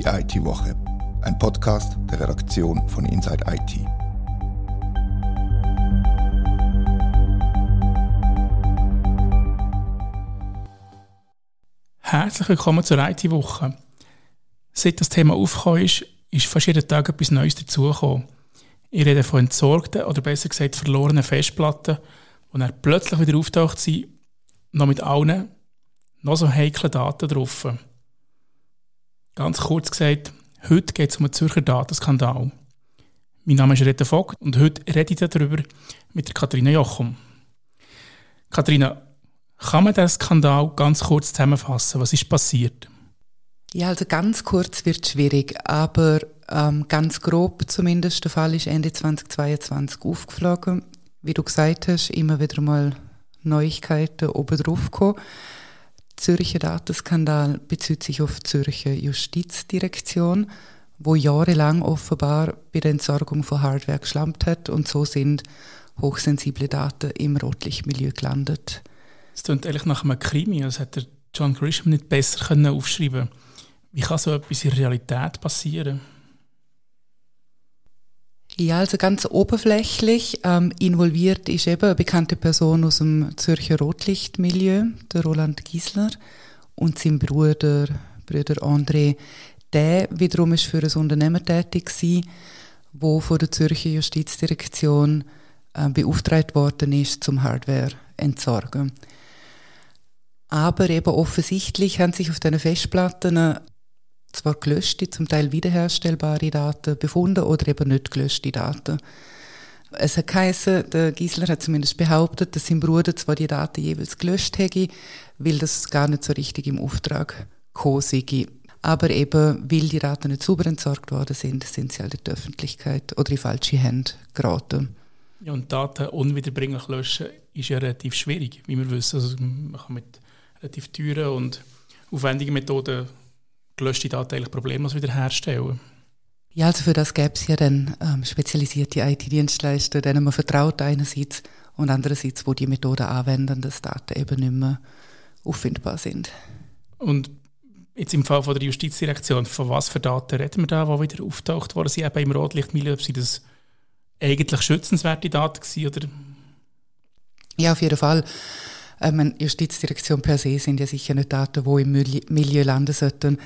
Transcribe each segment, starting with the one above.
Die IT-Woche, ein Podcast der Redaktion von Inside IT. Herzlich willkommen zur IT-Woche. Seit das Thema aufgekommen ist, ist fast jeden Tag etwas Neues dazugekommen. Ich rede von entsorgten oder besser gesagt verlorenen Festplatten, die dann plötzlich wieder auftaucht sind, noch mit allen noch so heiklen Daten drauf. Ganz kurz gesagt, heute geht es um einen Zürcher Datenskandal. Mein Name ist Rita Vogt und heute rede ich darüber mit Katharina Jochum. Katharina, kann man diesen Skandal ganz kurz zusammenfassen? Was ist passiert? Ja, also ganz kurz wird schwierig, aber ähm, ganz grob zumindest. Der Fall ist Ende 2022 aufgeflogen. Wie du gesagt hast, immer wieder mal Neuigkeiten oben drauf gekommen. Zürcher Datenskandal bezieht sich auf die Zürcher Justizdirektion, wo jahrelang offenbar bei der Entsorgung von Hardware geschlampt hat und so sind hochsensible Daten im Rotlichtmilieu gelandet. Es klingt eigentlich nach einem Krimi, als hätte John Grisham nicht besser können aufschreiben Wie kann so etwas in Realität passieren? Ja, also ganz oberflächlich ähm, involviert ist eben eine bekannte Person aus dem Zürcher Rotlichtmilieu, der Roland Giesler, und sein Bruder, Bruder André. Der wiederum ist für ein Unternehmen tätig gewesen, wo von der Zürcher Justizdirektion äh, beauftragt worden ist, zum Hardware entsorgen. Aber eben offensichtlich haben sich auf diesen Festplatten zwar gelöschte, zum Teil wiederherstellbare Daten befunden oder eben nicht gelöschte Daten. Es hat geheißen, der Giesler hat zumindest behauptet, dass sein Bruder zwar die Daten jeweils gelöscht hätte, weil das gar nicht so richtig im Auftrag gekommen sei. Aber eben, weil die Daten nicht sauber entsorgt worden sind, sind sie halt in die Öffentlichkeit oder in falsche Hände geraten. Ja, und Daten unwiederbringlich löschen ist ja relativ schwierig, wie wir wissen. Also man kann mit relativ teuren und aufwendigen Methoden gelöschte Daten eigentlich problemlos wiederherstellen? Ja, also für das gäbe es ja dann ähm, spezialisierte IT-Dienstleister, denen man vertraut einerseits und andererseits, wo die Methoden anwenden, dass Daten eben nicht mehr auffindbar sind. Und jetzt im Fall von der Justizdirektion, von was für Daten reden wir da, die wieder auftaucht worden sind, eben im Rotlichtmilieu, sind das eigentlich schützenswerte Daten gewesen, oder? Ja, auf jeden Fall. Ähm, Justizdirektion per se sind ja sicher nicht Daten, die im Milieu landen sollten.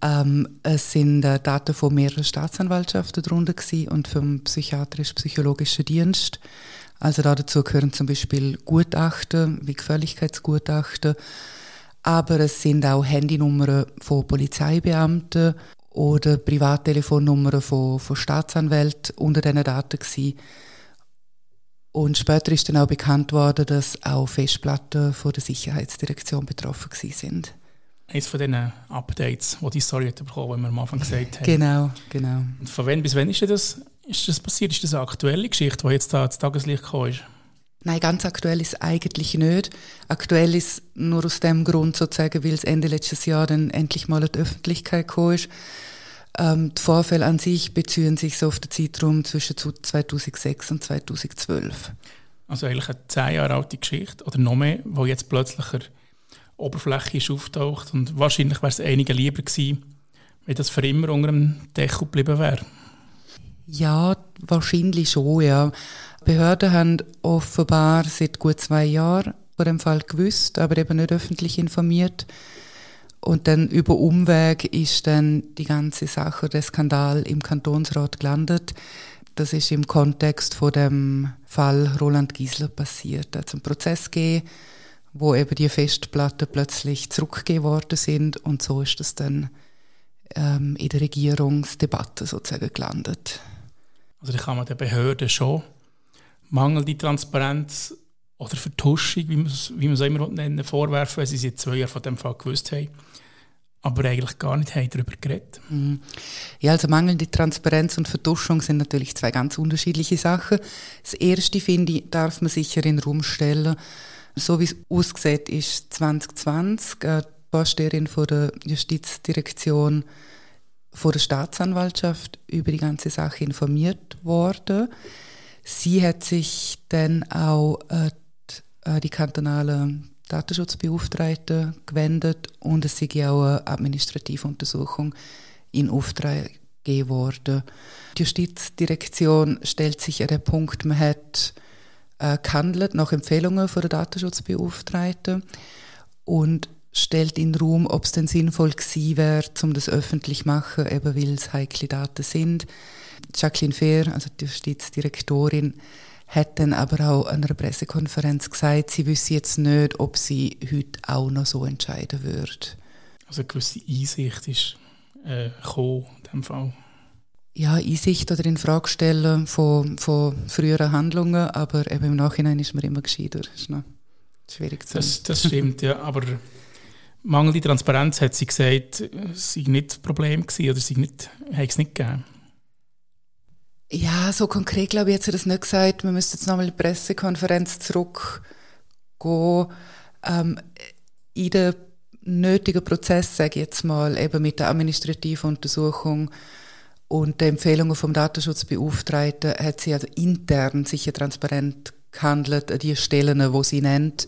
Ähm, es sind äh, Daten von mehreren Staatsanwaltschaften darunter und vom psychiatrisch-psychologischen Dienst. Also dazu gehören zum Beispiel Gutachten, wie Gefälligkeitsgutachten, aber es sind auch Handynummern von Polizeibeamten oder Privattelefonnummern von, von Staatsanwälten unter diesen Daten gewesen. Und später ist dann auch bekannt worden, dass auch Festplatten von der Sicherheitsdirektion betroffen sind. Eines von diesen Updates, die die Story hat bekommen, wie wir am Anfang gesagt haben. Genau, genau. Und von wann bis wann ist das, ist das passiert? Ist das eine aktuelle Geschichte, die jetzt da ins Tageslicht gekommen ist? Nein, ganz aktuell ist es eigentlich nicht. Aktuell ist nur aus dem Grund sozusagen, weil es Ende letztes Jahr dann endlich mal in die Öffentlichkeit gekommen ist. Ähm, die Vorfälle an sich beziehen sich so auf den Zeitraum zwischen 2006 und 2012. Also eigentlich eine zehn Jahre alte Geschichte oder noch mehr, wo jetzt plötzlich eine Oberfläche ist auftaucht und wahrscheinlich wäre es einigen lieber gewesen, wenn das für immer unter dem Deckel geblieben wäre. Ja, wahrscheinlich schon, ja. Behörden haben offenbar seit gut zwei Jahren vor dem Fall gewusst, aber eben nicht öffentlich informiert. Und dann über Umweg ist dann die ganze Sache, der Skandal im Kantonsrat gelandet. Das ist im Kontext von dem Fall Roland Giesler passiert. Da hat einen Prozess gegeben, wo eben die Festplatten plötzlich zurückgegeben worden sind und so ist das dann ähm, in der Regierungsdebatte sozusagen gelandet. Also da kann man der Behörde schon mangelnde Transparenz oder Vertuschung, wie man es, immer nennen, vorwerfen, weil sie seit zwei Jahren von dem Fall gewusst haben aber eigentlich gar nicht haben darüber geredet. Mhm. Ja, also mangelnde Transparenz und Vertuschung sind natürlich zwei ganz unterschiedliche Sachen. Das erste, finde ich, darf man sicher in den Raum stellen. So wie es aussieht, ist 2020 äh, die Vorsteherin von der Justizdirektion von der Staatsanwaltschaft über die ganze Sache informiert worden. Sie hat sich dann auch äh, äh, die kantonale Datenschutzbeauftragten gewendet und es sei auch eine Administrativuntersuchung in Auftrag gegeben worden. Die Justizdirektion stellt sich an den Punkt, man hat äh, gehandelt nach Empfehlungen von der Datenschutzbeauftragten und stellt in Raum, ob es denn sinnvoll gewesen wäre, um das öffentlich zu machen, eben weil es heikle Daten sind. Jacqueline Fehr, also die Justizdirektorin, hat dann aber auch an einer Pressekonferenz gesagt, sie wüsste jetzt nicht, ob sie heute auch noch so entscheiden würde. Also eine gewisse Einsicht ist äh, gekommen in diesem Fall. Ja, Einsicht oder in Frage stellen von, von früheren Handlungen, aber eben im Nachhinein ist man immer gescheiter. Das ist noch schwierig zu sagen. Das, das stimmt, ja, aber mangelnde Transparenz hat sie gesagt, sei nicht das Problem gewesen oder sei nicht, hat es nicht gegeben. Ja, so konkret glaube ich, hat sie das nicht gesagt. Wir müssen jetzt nochmal die Pressekonferenz zurückgehen. Ähm, in den nötigen Prozess, sage ich jetzt mal, eben mit der administrativen Untersuchung und den Empfehlungen vom Datenschutzbeauftragten hat sie also intern sicher transparent gehandelt an die Stellen, wo sie nennt.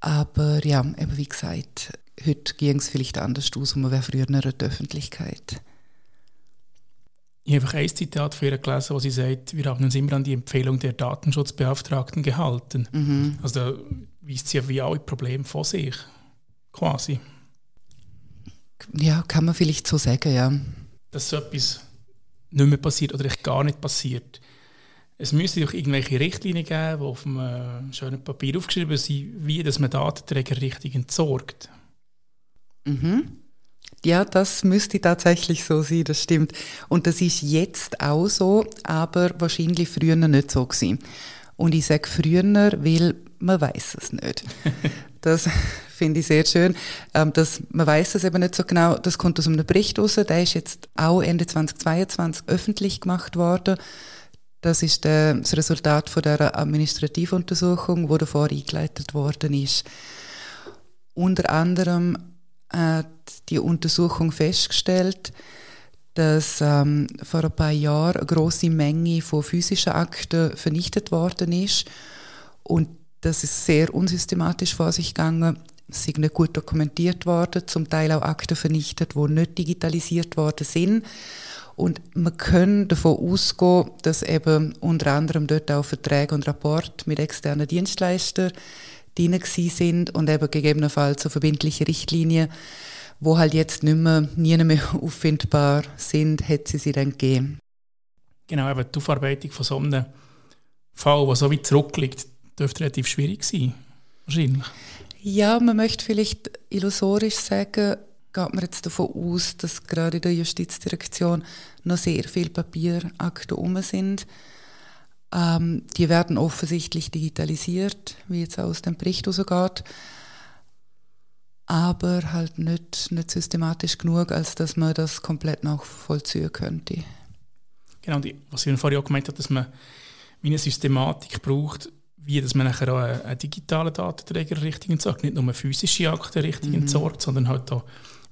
Aber ja, eben wie gesagt, heute ging es vielleicht anders aus und man wäre früher in der Öffentlichkeit. Ich habe einfach ein Zitat von ihr gelesen, wo sie sagt, wir haben uns immer an die Empfehlung der Datenschutzbeauftragten gehalten. Mhm. Also da weist sie ja wie alle Probleme vor sich, quasi. Ja, kann man vielleicht so sagen, ja. Dass so etwas nicht mehr passiert oder echt gar nicht passiert. Es müsste doch irgendwelche Richtlinien geben, die auf einem schönen Papier aufgeschrieben sind, wie dass man Datenträger richtig entsorgt. Mhm. Ja, das müsste tatsächlich so sein, das stimmt. Und das ist jetzt auch so, aber wahrscheinlich früher nicht so gewesen. Und ich sage früher, weil man weiß es nicht. Das finde ich sehr schön. Ähm, dass man weiß es eben nicht so genau. Das kommt aus einem Bericht raus. Der ist jetzt auch Ende 2022 öffentlich gemacht worden. Das ist das Resultat von der Administrativuntersuchung, wo davor eingeleitet worden ist. Unter anderem hat die Untersuchung festgestellt, dass ähm, vor ein paar Jahren eine große Menge von physischen Akten vernichtet worden ist und das ist sehr unsystematisch vor sich gegangen. Es sind nicht gut dokumentiert worden, zum Teil auch Akten vernichtet, die nicht digitalisiert worden sind. Und man kann davon ausgehen, dass eben unter anderem dort auch Verträge und Rapport mit externen Dienstleistern drin sind und eben gegebenenfalls so verbindliche Richtlinien, wo halt jetzt nicht mehr, nie mehr auffindbar sind, hätte sie sie dann gegeben. Genau, eben die Aufarbeitung von so einem Fall, der so weit zurückliegt, dürfte relativ schwierig sein, wahrscheinlich. Ja, man möchte vielleicht illusorisch sagen, geht man jetzt davon aus, dass gerade in der Justizdirektion noch sehr viele Papierakte um sind. Ähm, die werden offensichtlich digitalisiert, wie jetzt aus dem Bericht rausgeht, aber halt nicht, nicht systematisch genug, als dass man das komplett nachvollziehen könnte. Genau, die, was ich vorhin auch gemeint habe, dass man eine Systematik braucht, wie dass man nachher auch einen, einen digitalen Datenträger richtig entsorgt, nicht nur physische Akten richtig mhm. entsorgt, sondern halt auch,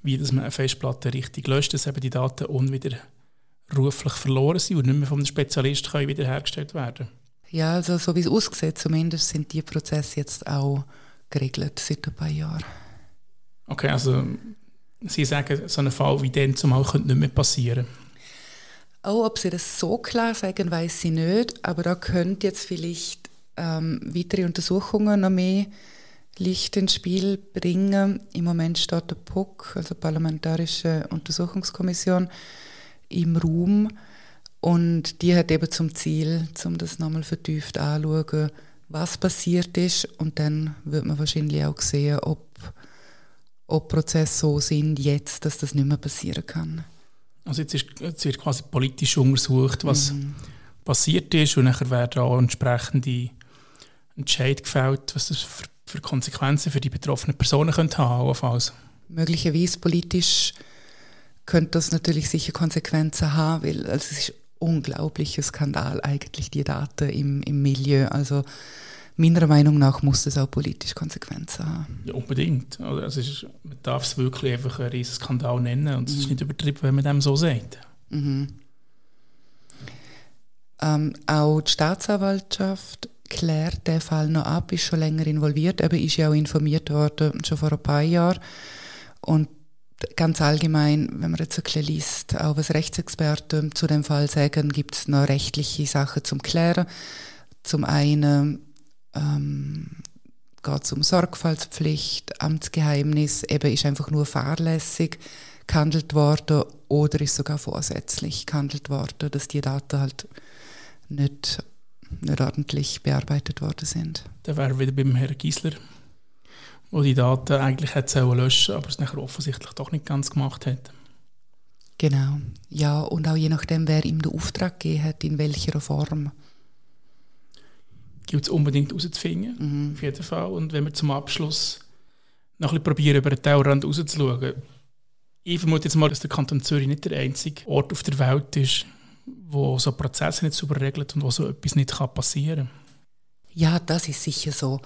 wie dass man eine Festplatte richtig löscht, dass eben die Daten unwiderruflich verloren sind und nicht mehr vom Spezialist können wiederhergestellt werden Ja, also so wie es aussieht, zumindest sind die Prozesse jetzt auch geregelt seit ein paar Jahren. Okay, also Sie sagen, so ein Fall wie den zumal könnte nicht mehr passieren. Oh, ob Sie das so klar sagen, weiß ich nicht, aber da könnte jetzt vielleicht ähm, weitere Untersuchungen noch mehr Licht ins Spiel bringen. Im Moment steht der PUC, also Parlamentarische Untersuchungskommission, im Raum und die hat eben zum Ziel, um das nochmal vertieft anzuschauen, was passiert ist und dann wird man wahrscheinlich auch sehen, ob, ob Prozesse so sind jetzt, dass das nicht mehr passieren kann. Also jetzt, ist, jetzt wird quasi politisch untersucht, was mhm. passiert ist und nachher werden auch entsprechende Entscheid gefällt, was das für, für, Konsequenzen für die betroffenen Personen könnte haben könnte. Möglicherweise politisch könnte das natürlich sicher Konsequenzen haben, weil also es ist ein unglaublicher Skandal eigentlich, die Daten im, im Milieu. Also meiner Meinung nach muss es auch politisch Konsequenzen haben. Ja, unbedingt. Also ist, man darf es wirklich einfach einen riesen Skandal nennen und es mhm. ist nicht übertrieben, wenn man dem so sagt. Mhm. Ähm, auch die Staatsanwaltschaft klärt den Fall noch ab, ist schon länger involviert, aber ist ja auch informiert worden, schon vor ein paar Jahren. Und ganz allgemein, wenn man jetzt ein bisschen liest, auch was Rechtsexperten zu dem Fall sagen, gibt es noch rechtliche Sachen zum Klären. Zum einen ähm, geht es um Sorgfaltspflicht, Amtsgeheimnis, eben ist einfach nur fahrlässig gehandelt worden oder ist sogar vorsätzlich gehandelt worden, dass die Daten halt nicht, nicht ordentlich bearbeitet worden sind. Da wäre wieder beim Herrn Giesler, wo die Daten eigentlich hätte löschen aber es nachher offensichtlich doch nicht ganz gemacht hat. Genau, ja, und auch je nachdem, wer ihm den Auftrag gegeben hat, in welcher Form. Gilt es unbedingt herauszufinden, mhm. auf jeden Fall. Und wenn wir zum Abschluss noch ein bisschen probieren, über den Tellerrand rauszuschauen, ich vermute jetzt mal, dass der Kanton Zürich nicht der einzige Ort auf der Welt ist, wo so Prozesse nicht super regelt und wo so etwas nicht passieren kann. Ja, das ist sicher so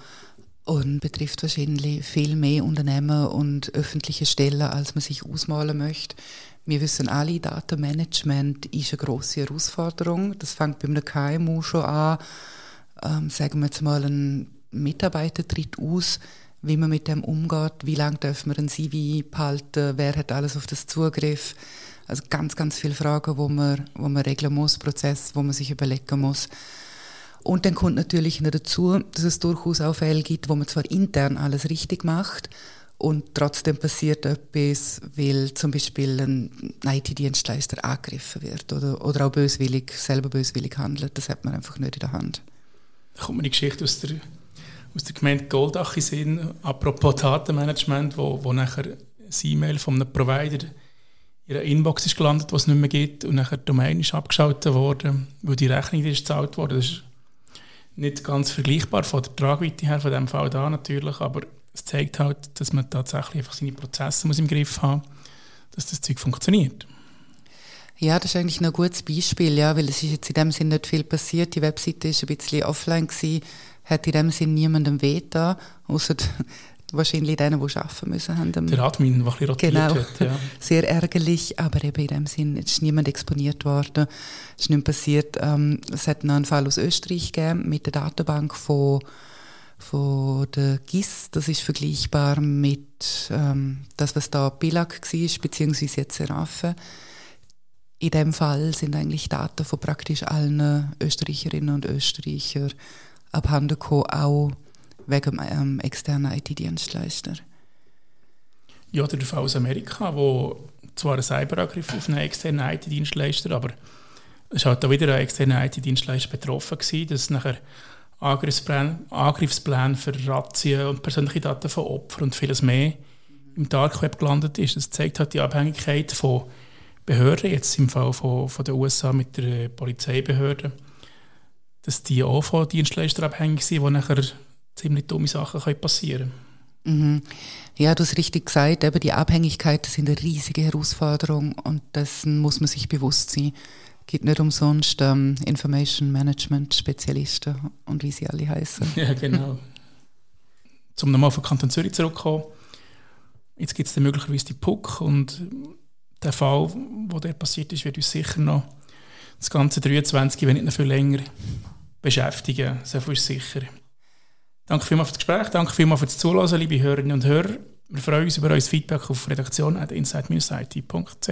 und betrifft wahrscheinlich viel mehr Unternehmen und öffentliche Stellen, als man sich ausmalen möchte. Wir wissen alle, Datenmanagement ist eine große Herausforderung. Das fängt bei einem KMU schon an. Ähm, sagen wir jetzt mal, ein Mitarbeiter tritt aus, wie man mit dem umgeht, wie lange darf man ein CV behalten, wer hat alles auf das Zugriff. Also ganz, ganz viele Fragen, wo man, wo man regeln muss, Prozess, wo man sich überlegen muss. Und dann kommt natürlich noch dazu, dass es durchaus auch Fälle gibt, wo man zwar intern alles richtig macht und trotzdem passiert etwas, weil zum Beispiel ein IT-Dienstleister angegriffen wird oder, oder auch böswillig, selber böswillig handelt. Das hat man einfach nicht in der Hand. Da kommt mir eine Geschichte aus der, aus der Gemeinde Goldach in Sinn, apropos Datenmanagement, wo, wo nachher ein E-Mail von einem Provider in einer Inbox ist gelandet, was es nicht mehr gibt und nachher die Domain ist abgeschaltet worden, weil die Rechnung ist gezahlt worden. Das ist nicht ganz vergleichbar von der Tragweite her, von dem Fall da natürlich, aber es zeigt halt, dass man tatsächlich einfach seine Prozesse muss im Griff haben dass das Zeug funktioniert. Ja, das ist eigentlich ein gutes Beispiel, ja, weil es ist jetzt in dem Sinn nicht viel passiert. Die Webseite ist ein bisschen offline gewesen, hat in dem Sinn niemandem weh da, außer wahrscheinlich denen, die arbeiten müssen. Haben der Admin, der ein rotiert genau. hat. Ja. Sehr ärgerlich, aber eben in dem Sinn, es ist niemand exponiert worden, es ist nichts passiert. Ähm, es hat noch einen Fall aus Österreich gegeben mit der Datenbank von, von der GIS. Das ist vergleichbar mit ähm, das, was da BILAG war, beziehungsweise jetzt Seraphe. In dem Fall sind eigentlich Daten von praktisch allen Österreicherinnen und Österreichern abhanden gekommen, auch wegen einem externen IT-Dienstleister. Ja, der Fall aus Amerika, wo zwar ein Cyberangriff auf einen externen IT-Dienstleister, aber es war halt auch wieder ein externer IT-Dienstleister betroffen gewesen, dass nachher Angriffspläne, Angriffspläne für Razzien und persönliche Daten von Opfern und vieles mehr im Dark Web gelandet ist. Das zeigt halt die Abhängigkeit von Behörden, jetzt im Fall von, von den USA mit der Polizeibehörde, dass die auch von Dienstleistern abhängig sind, die nachher ziemlich dumme Sachen können passieren mhm. Ja, du hast richtig gesagt, eben die Abhängigkeiten sind eine riesige Herausforderung und dessen muss man sich bewusst sein. Es gibt nicht umsonst ähm, Information Management Spezialisten und wie sie alle heißen. Ja, genau. Zum nochmal den Kanton Zürich zurückzukommen. Jetzt gibt es möglicherweise die PUC und der Fall, wo der passiert ist, wird uns sicher noch das ganze 23, wenn nicht noch viel länger beschäftigen. So viel ist sicher. Danke vielmals für das Gespräch, danke vielmals für das Zuhören, liebe Hörerinnen und Hörer. Wir freuen uns über euer Feedback auf redaktion.inside-it.ch.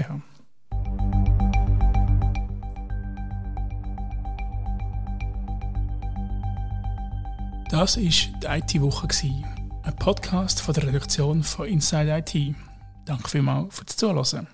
Das war die IT-Woche, ein Podcast von der Redaktion von Inside IT. Danke vielmals für das Zuhören.